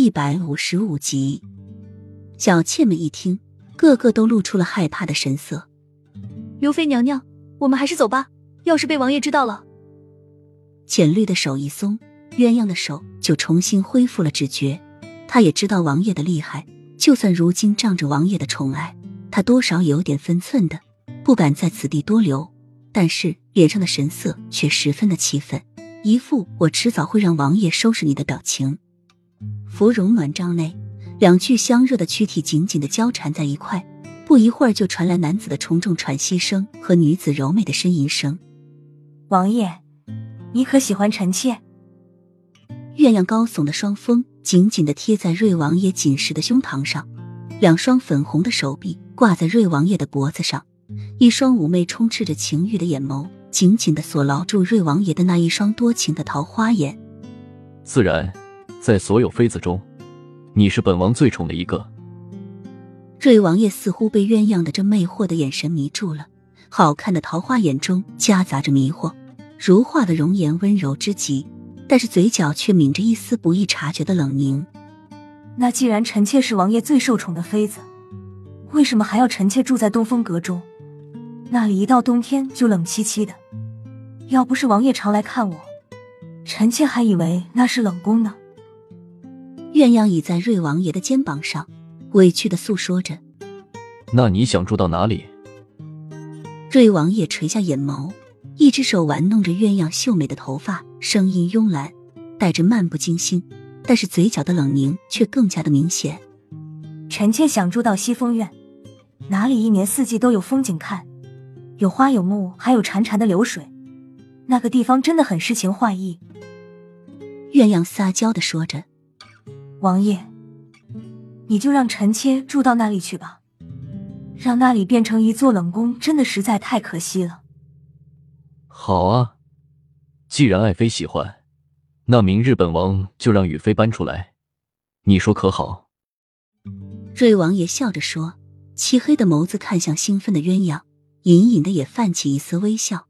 第一百五十五集，小妾们一听，个个都露出了害怕的神色。刘妃娘娘，我们还是走吧。要是被王爷知道了，浅绿的手一松，鸳鸯的手就重新恢复了知觉。他也知道王爷的厉害，就算如今仗着王爷的宠爱，他多少也有点分寸的，不敢在此地多留。但是脸上的神色却十分的气愤，一副我迟早会让王爷收拾你的表情。芙蓉暖帐内，两具香热的躯体紧紧的交缠在一块，不一会儿就传来男子的重重喘息声和女子柔美的呻吟声。王爷，你可喜欢臣妾？月亮高耸的双峰紧紧的贴在瑞王爷紧实的胸膛上，两双粉红的手臂挂在瑞王爷的脖子上，一双妩媚充斥着情欲的眼眸紧紧的锁牢住瑞王爷的那一双多情的桃花眼。自然。在所有妃子中，你是本王最宠的一个。瑞王爷似乎被鸳鸯的这魅惑的眼神迷住了，好看的桃花眼中夹杂着迷惑，如画的容颜温柔之极，但是嘴角却抿着一丝不易察觉的冷凝。那既然臣妾是王爷最受宠的妃子，为什么还要臣妾住在东风阁中？那里一到冬天就冷凄凄的，要不是王爷常来看我，臣妾还以为那是冷宫呢。鸳鸯倚在瑞王爷的肩膀上，委屈的诉说着：“那你想住到哪里？”瑞王爷垂下眼眸，一只手玩弄着鸳鸯秀美的头发，声音慵懒，带着漫不经心，但是嘴角的冷凝却更加的明显。臣妾想住到西风院，哪里一年四季都有风景看，有花有木，还有潺潺的流水，那个地方真的很诗情画意。鸳鸯撒娇的说着。王爷，你就让臣妾住到那里去吧，让那里变成一座冷宫，真的实在太可惜了。好啊，既然爱妃喜欢，那明日本王就让雨妃搬出来，你说可好？瑞王爷笑着说，漆黑的眸子看向兴奋的鸳鸯，隐隐的也泛起一丝微笑。